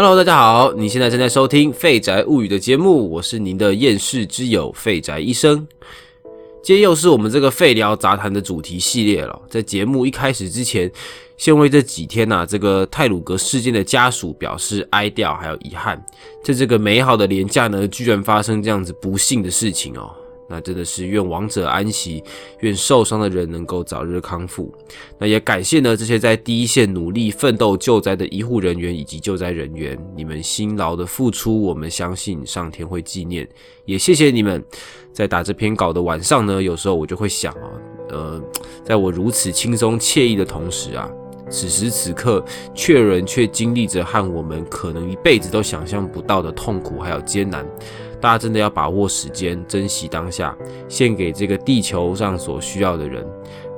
Hello，大家好，你现在正在收听《废宅物语》的节目，我是您的厌世之友废宅医生。今天又是我们这个废聊杂谈的主题系列了。在节目一开始之前，先为这几天呐这个泰鲁格事件的家属表示哀悼还有遗憾。在这个美好的年假呢，居然发生这样子不幸的事情哦。那真的是愿亡者安息，愿受伤的人能够早日康复。那也感谢呢这些在第一线努力奋斗救灾的医护人员以及救灾人员，你们辛劳的付出，我们相信上天会纪念。也谢谢你们。在打这篇稿的晚上呢，有时候我就会想啊，呃，在我如此轻松惬意的同时啊，此时此刻，却人却经历着和我们可能一辈子都想象不到的痛苦还有艰难。大家真的要把握时间，珍惜当下，献给这个地球上所需要的人。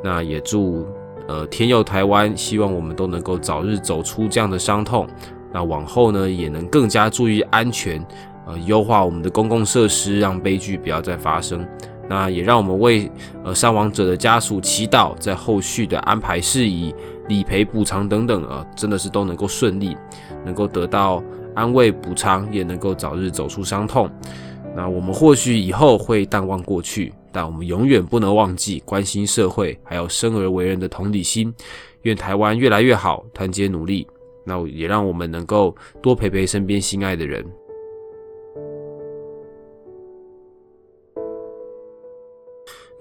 那也祝呃天佑台湾，希望我们都能够早日走出这样的伤痛。那往后呢，也能更加注意安全，呃，优化我们的公共设施，让悲剧不要再发生。那也让我们为呃伤亡者的家属祈祷，在后续的安排事宜、理赔补偿等等啊，真的是都能够顺利，能够得到。安慰补偿也能够早日走出伤痛。那我们或许以后会淡忘过去，但我们永远不能忘记关心社会，还有生而为人的同理心。愿台湾越来越好，团结努力。那也让我们能够多陪陪身边心爱的人。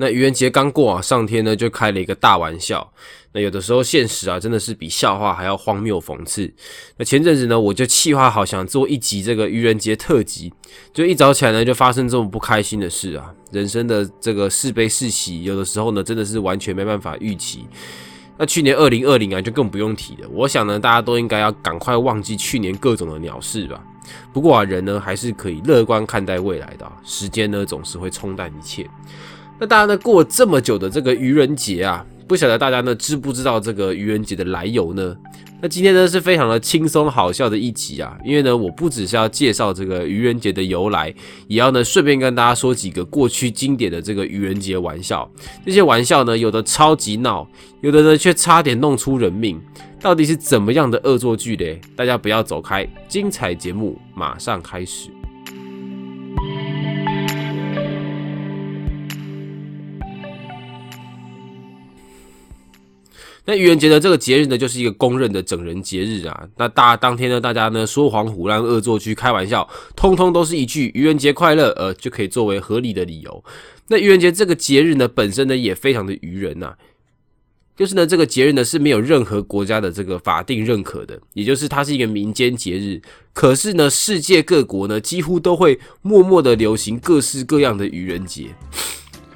那愚人节刚过啊，上天呢就开了一个大玩笑。那有的时候现实啊，真的是比笑话还要荒谬讽刺。那前阵子呢，我就计划好想做一集这个愚人节特辑，就一早起来呢就发生这种不开心的事啊，人生的这个是悲是喜，有的时候呢真的是完全没办法预期。那去年二零二零啊，就更不用提了。我想呢，大家都应该要赶快忘记去年各种的鸟事吧。不过啊，人呢还是可以乐观看待未来的，时间呢总是会冲淡一切。那大家呢过了这么久的这个愚人节啊，不晓得大家呢知不知道这个愚人节的来由呢？那今天呢是非常的轻松好笑的一集啊，因为呢我不只是要介绍这个愚人节的由来，也要呢顺便跟大家说几个过去经典的这个愚人节玩笑。这些玩笑呢有的超级闹，有的呢却差点弄出人命，到底是怎么样的恶作剧嘞？大家不要走开，精彩节目马上开始。那愚人节的这个节日呢，就是一个公认的整人节日啊。那大当天呢，大家呢说谎、胡乱、恶作剧、开玩笑，通通都是一句“愚人节快乐”，呃，就可以作为合理的理由。那愚人节这个节日呢，本身呢也非常的愚人呐，就是呢这个节日呢是没有任何国家的这个法定认可的，也就是它是一个民间节日。可是呢，世界各国呢几乎都会默默的流行各式各样的愚人节。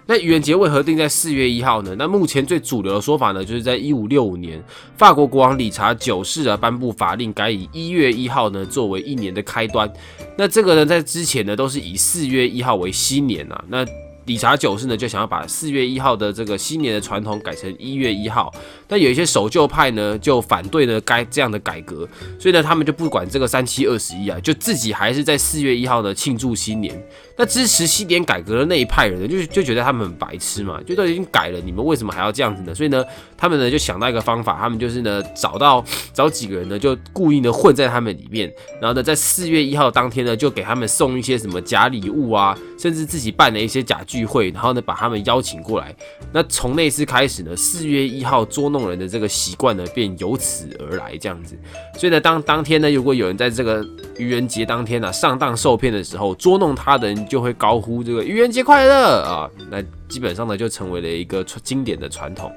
那愚人节为何定在四月一号呢？那目前最主流的说法呢，就是在一五六五年，法国国王理查九世啊颁布法令，改以一月一号呢作为一年的开端。那这个呢，在之前呢都是以四月一号为新年啊。那理查九世呢就想要把四月一号的这个新年的传统改成一月一号。那有一些守旧派呢就反对呢该这样的改革，所以呢他们就不管这个三七二十一啊，就自己还是在四月一号呢庆祝新年。那支持西点改革的那一派人呢，就就觉得他们很白痴嘛，就都已经改了，你们为什么还要这样子呢？所以呢，他们呢就想到一个方法，他们就是呢找到找几个人呢，就故意呢混在他们里面，然后呢在四月一号当天呢，就给他们送一些什么假礼物啊，甚至自己办了一些假聚会，然后呢把他们邀请过来。那从那次开始呢，四月一号捉弄人的这个习惯呢，便由此而来这样子。所以呢，当当天呢，如果有人在这个愚人节当天呢上当受骗的时候，捉弄他的人。就会高呼这个愚人节快乐啊！那基本上呢就成为了一个经典的传统。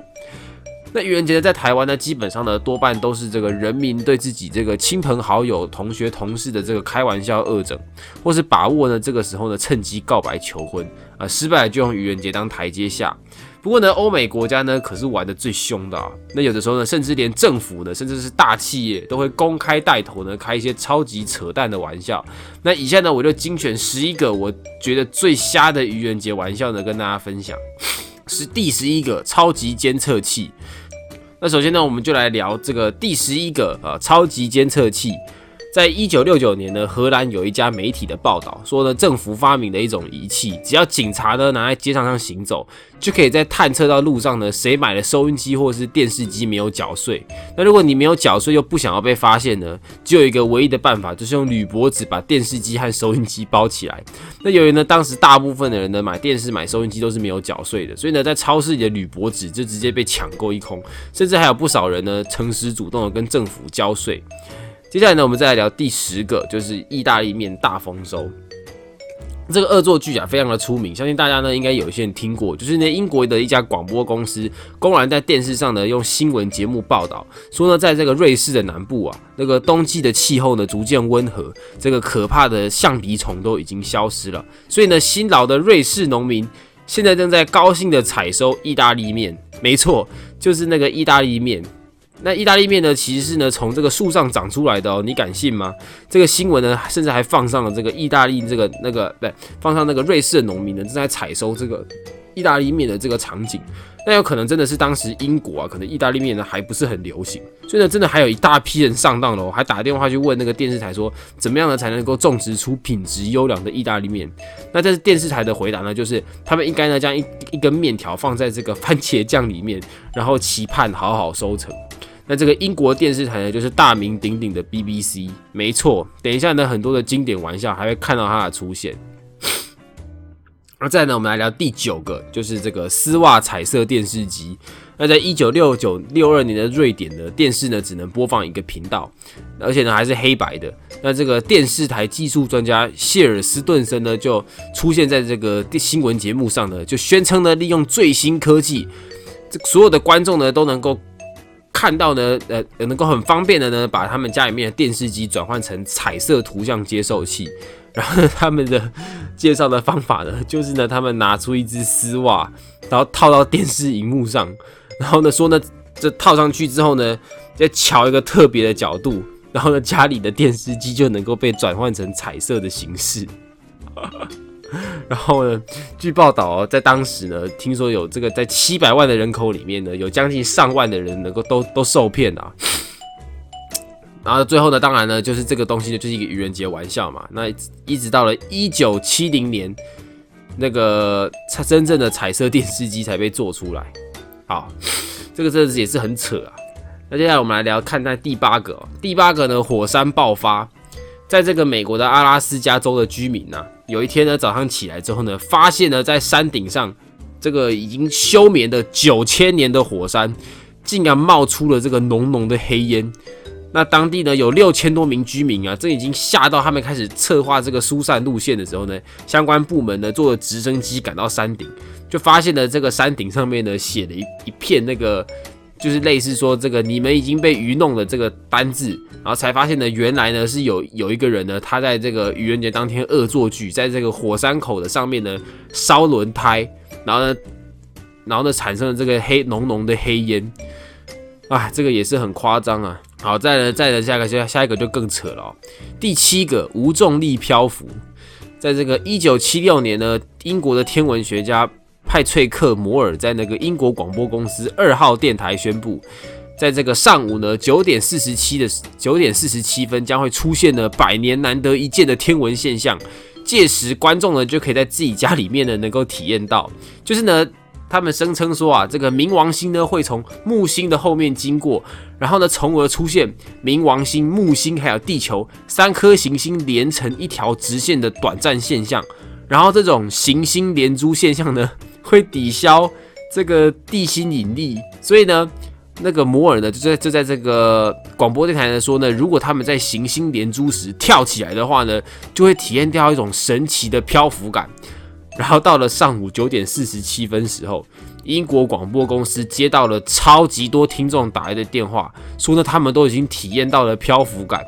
那愚人节呢，在台湾呢，基本上呢多半都是这个人民对自己这个亲朋好友、同学、同事的这个开玩笑、恶整，或是把握呢这个时候呢趁机告白求婚啊，失败就用愚人节当台阶下。不过呢，欧美国家呢可是玩的最凶的啊。那有的时候呢，甚至连政府呢，甚至是大企业都会公开带头呢开一些超级扯淡的玩笑。那以下呢，我就精选十一个我觉得最瞎的愚人节玩笑呢，跟大家分享。是第十一个超级监测器。那首先呢，我们就来聊这个第十一个啊超级监测器。在一九六九年呢，荷兰有一家媒体的报道说呢，政府发明了一种仪器，只要警察呢拿在街上上行走，就可以在探测到路上呢谁买了收音机或是电视机没有缴税。那如果你没有缴税又不想要被发现呢，只有一个唯一的办法，就是用铝箔纸把电视机和收音机包起来。那由于呢，当时大部分的人呢买电视、买收音机都是没有缴税的，所以呢，在超市里的铝箔纸就直接被抢购一空，甚至还有不少人呢诚实主动的跟政府交税。接下来呢，我们再来聊第十个，就是意大利面大丰收。这个恶作剧啊，非常的出名，相信大家呢应该有一些人听过。就是呢，英国的一家广播公司公然在电视上呢用新闻节目报道说呢，在这个瑞士的南部啊，那个冬季的气候呢逐渐温和，这个可怕的象鼻虫都已经消失了。所以呢，辛劳的瑞士农民现在正在高兴的采收意大利面。没错，就是那个意大利面。那意大利面呢，其实是呢从这个树上长出来的哦，你敢信吗？这个新闻呢，甚至还放上了这个意大利这个那个不，对，放上那个瑞士的农民呢正在采收这个意大利面的这个场景。那有可能真的是当时英国啊，可能意大利面呢还不是很流行，所以呢，真的还有一大批人上当了，还打电话去问那个电视台说，怎么样呢才能够种植出品质优良的意大利面？那这是电视台的回答呢，就是他们应该呢将一一根面条放在这个番茄酱里面，然后期盼好好收成。那这个英国电视台呢，就是大名鼎鼎的 BBC，没错。等一下呢，很多的经典玩笑还会看到它的出现。那再呢，我们来聊第九个，就是这个丝袜彩色电视机。那在一九六九六二年的瑞典的电视呢，只能播放一个频道，而且呢还是黑白的。那这个电视台技术专家谢尔斯顿森呢，就出现在这个新闻节目上呢，就宣称呢，利用最新科技，这所有的观众呢都能够。看到呢，呃，能够很方便的呢，把他们家里面的电视机转换成彩色图像接受器。然后他们的介绍的方法呢，就是呢，他们拿出一只丝袜，然后套到电视荧幕上，然后呢说呢，这套上去之后呢，再调一个特别的角度，然后呢，家里的电视机就能够被转换成彩色的形式。然后呢？据报道哦，在当时呢，听说有这个在七百万的人口里面呢，有将近上万的人能够都都受骗啊。然后最后呢，当然呢，就是这个东西呢，就是一个愚人节玩笑嘛。那一直到了一九七零年，那个真正的彩色电视机才被做出来。好，这个真的是也是很扯啊。那接下来我们来聊看待第八个，第八个呢，火山爆发。在这个美国的阿拉斯加州的居民呢，有一天呢早上起来之后呢，发现呢在山顶上，这个已经休眠的九千年的火山，竟然冒出了这个浓浓的黑烟。那当地呢有六千多名居民啊，这已经吓到他们开始策划这个疏散路线的时候呢，相关部门呢坐着直升机赶到山顶，就发现了这个山顶上面呢写了一一片那个。就是类似说这个你们已经被愚弄的这个单字，然后才发现呢，原来呢是有有一个人呢，他在这个愚人节当天恶作剧，在这个火山口的上面呢烧轮胎，然后呢，然后呢产生了这个黑浓浓的黑烟，啊，这个也是很夸张啊。好，再来再来下一个下下一个就更扯了哦。第七个无重力漂浮，在这个一九七六年呢，英国的天文学家。派翠克摩尔在那个英国广播公司二号电台宣布，在这个上午呢九点四十七的九点四十七分将会出现呢百年难得一见的天文现象，届时观众呢就可以在自己家里面呢能够体验到，就是呢他们声称说啊这个冥王星呢会从木星的后面经过，然后呢从而出现冥王星、木星还有地球三颗行星连成一条直线的短暂现象，然后这种行星连珠现象呢。会抵消这个地心引力，所以呢，那个摩尔呢就在就在这个广播电台呢说呢，如果他们在行星连珠时跳起来的话呢，就会体验到一种神奇的漂浮感。然后到了上午九点四十七分时候，英国广播公司接到了超级多听众打来的电话，说呢他们都已经体验到了漂浮感。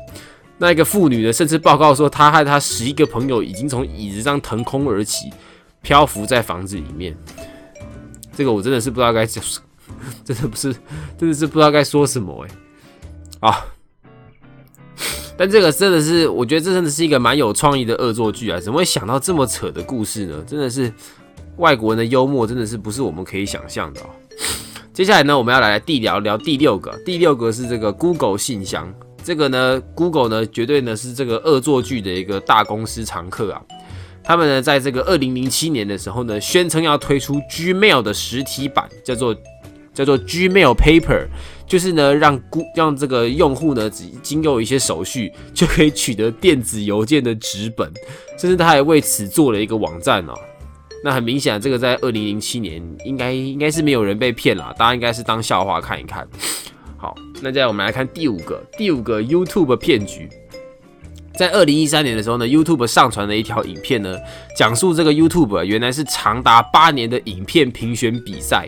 那个妇女呢，甚至报告说，她和她十一个朋友已经从椅子上腾空而起。漂浮在房子里面，这个我真的是不知道该讲，真的不是，真的是不知道该说什么哎啊！但这个真的是，我觉得这真的是一个蛮有创意的恶作剧啊！怎么会想到这么扯的故事呢？真的是外国人的幽默，真的是不是我们可以想象的。接下来呢，我们要来第聊聊第六个，第六个是这个 Google 信箱。这个呢，Google 呢，绝对呢是这个恶作剧的一个大公司常客啊。他们呢，在这个二零零七年的时候呢，宣称要推出 Gmail 的实体版，叫做叫做 Gmail Paper，就是呢，让顾让这个用户呢，只经过一些手续就可以取得电子邮件的纸本，甚至他还为此做了一个网站哦。那很明显，这个在二零零七年应该应该是没有人被骗了，大家应该是当笑话看一看。好，那接下来我们来看第五个，第五个 YouTube 骗局。在二零一三年的时候呢，YouTube 上传了一条影片呢，讲述这个 YouTube 原来是长达八年的影片评选比赛。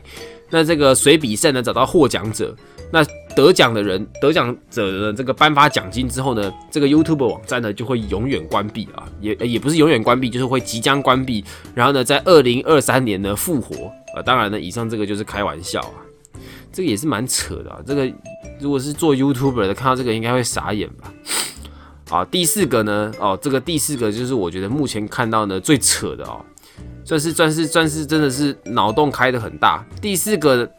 那这个随比赛呢，找到获奖者，那得奖的人，得奖者的这个颁发奖金之后呢，这个 YouTube 网站呢就会永远关闭啊，也也不是永远关闭，就是会即将关闭。然后呢，在二零二三年呢复活啊。当然呢，以上这个就是开玩笑啊，这个也是蛮扯的啊。这个如果是做 YouTuber 的，看到这个应该会傻眼吧。啊，第四个呢？哦，这个第四个就是我觉得目前看到呢最扯的哦，算是算是算是真的是脑洞开的很大。第四个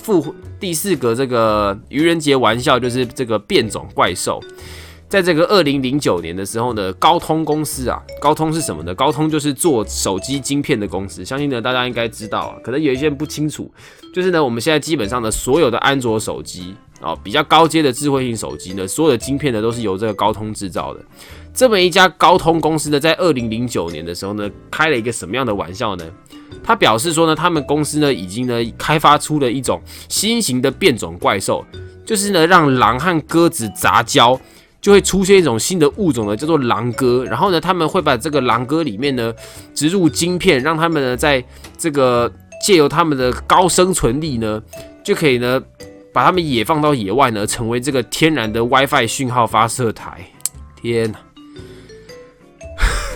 复第四个这个愚人节玩笑就是这个变种怪兽，在这个二零零九年的时候呢，高通公司啊，高通是什么呢？高通就是做手机晶片的公司，相信呢大家应该知道啊，可能有一些人不清楚，就是呢我们现在基本上的所有的安卓手机。哦，比较高阶的智慧型手机呢，所有的晶片呢都是由这个高通制造的。这么一家高通公司呢，在二零零九年的时候呢，开了一个什么样的玩笑呢？他表示说呢，他们公司呢已经呢开发出了一种新型的变种怪兽，就是呢让狼和鸽子杂交，就会出现一种新的物种呢，叫做狼鸽。然后呢，他们会把这个狼鸽里面呢植入晶片，让他们呢在这个借由他们的高生存力呢，就可以呢。把它们也放到野外呢，成为这个天然的 WiFi 讯号发射台。天哪，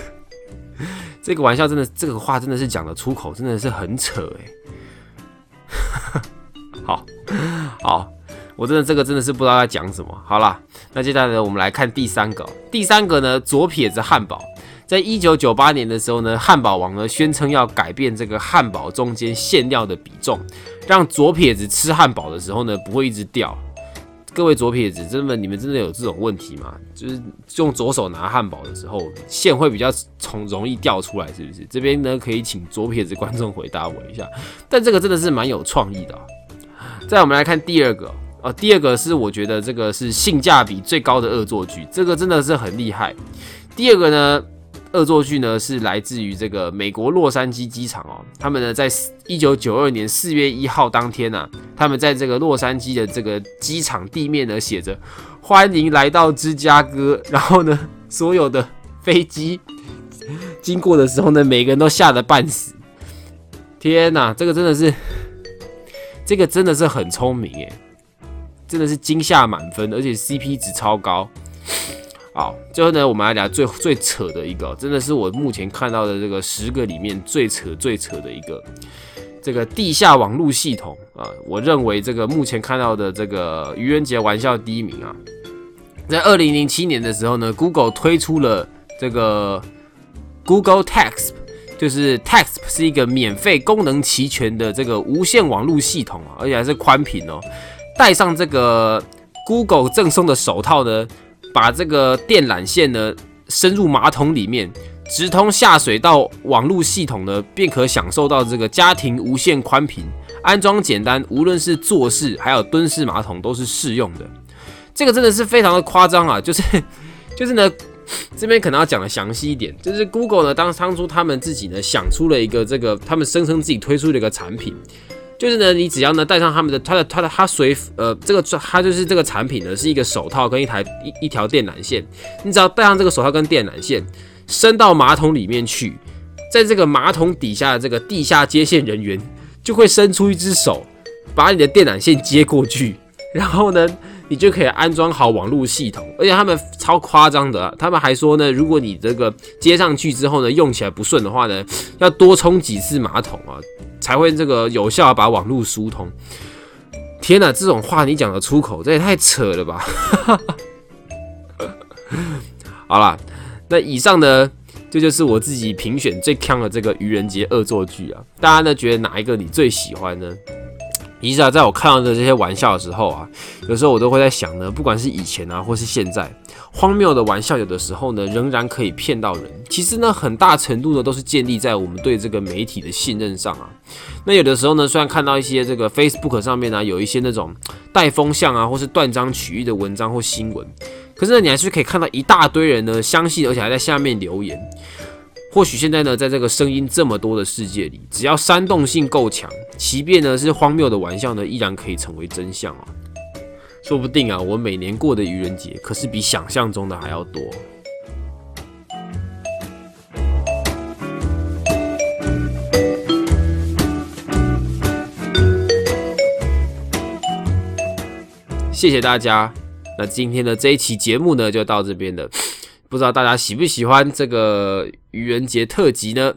这个玩笑真的，这个话真的是讲的出口，真的是很扯哎。好好，我真的这个真的是不知道在讲什么。好了，那接下来呢，我们来看第三个。第三个呢，左撇子汉堡。在一九九八年的时候呢，汉堡王呢宣称要改变这个汉堡中间馅料的比重，让左撇子吃汉堡的时候呢不会一直掉。各位左撇子，真的你们真的有这种问题吗？就是用左手拿汉堡的时候，馅会比较从容易掉出来，是不是？这边呢可以请左撇子观众回答我一下。但这个真的是蛮有创意的。再我们来看第二个哦，第二个是我觉得这个是性价比最高的恶作剧，这个真的是很厉害。第二个呢？恶作剧呢是来自于这个美国洛杉矶机场哦，他们呢在一九九二年四月一号当天呢，他们在这个洛杉矶的这个机场地面呢写着“欢迎来到芝加哥”，然后呢所有的飞机经过的时候呢，每个人都吓得半死。天哪，这个真的是，这个真的是很聪明诶，真的是惊吓满分，而且 CP 值超高。好，最后呢，我们来聊最最扯的一个，真的是我目前看到的这个十个里面最扯最扯的一个，这个地下网络系统啊，我认为这个目前看到的这个愚人节玩笑第一名啊，在二零零七年的时候呢，Google 推出了这个 Google Text，就是 Text 是一个免费功能齐全的这个无线网络系统啊，而且还是宽频哦，戴上这个 Google 赠送的手套呢。把这个电缆线呢伸入马桶里面，直通下水道网络系统呢，便可享受到这个家庭无线宽频，安装简单，无论是坐式还有蹲式马桶都是适用的。这个真的是非常的夸张啊！就是 就是呢，这边可能要讲的详细一点，就是 Google 呢当当初他们自己呢想出了一个这个，他们声称自己推出了一个产品。就是呢，你只要呢带上他们的，他的他的他随呃这个它就是这个产品呢是一个手套跟一台一一条电缆线，你只要带上这个手套跟电缆线，伸到马桶里面去，在这个马桶底下的这个地下接线人员就会伸出一只手，把你的电缆线接过去，然后呢。你就可以安装好网络系统，而且他们超夸张的，他们还说呢，如果你这个接上去之后呢，用起来不顺的话呢，要多冲几次马桶啊，才会这个有效把网络疏通。天哪，这种话你讲得出口，这也太扯了吧！好啦，那以上呢，这就是我自己评选最坑的这个愚人节恶作剧啊，大家呢觉得哪一个你最喜欢呢？其实啊，在我看到的这些玩笑的时候啊，有时候我都会在想呢，不管是以前啊，或是现在，荒谬的玩笑有的时候呢，仍然可以骗到人。其实呢，很大程度呢，都是建立在我们对这个媒体的信任上啊。那有的时候呢，虽然看到一些这个 Facebook 上面呢，有一些那种带风向啊，或是断章取义的文章或新闻，可是呢，你还是可以看到一大堆人呢，相信而且还在下面留言。或许现在呢，在这个声音这么多的世界里，只要煽动性够强，即便呢是荒谬的玩笑呢，依然可以成为真相啊！说不定啊，我每年过的愚人节可是比想象中的还要多。谢谢大家，那今天的这一期节目呢，就到这边了。不知道大家喜不喜欢这个愚人节特辑呢？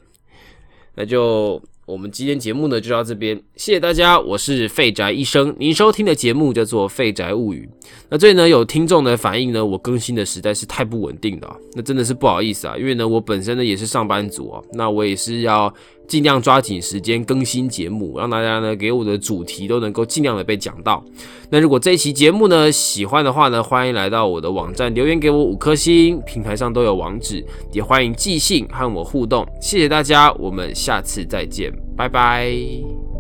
那就我们今天节目呢就到这边，谢谢大家，我是废宅医生，您收听的节目叫做《废宅物语》。那这里呢有听众的反映呢，我更新的实在是太不稳定了，那真的是不好意思啊，因为呢我本身呢也是上班族啊，那我也是要。尽量抓紧时间更新节目，让大家呢给我的主题都能够尽量的被讲到。那如果这一期节目呢喜欢的话呢，欢迎来到我的网站留言给我五颗星，平台上都有网址，也欢迎寄信和我互动。谢谢大家，我们下次再见，拜拜。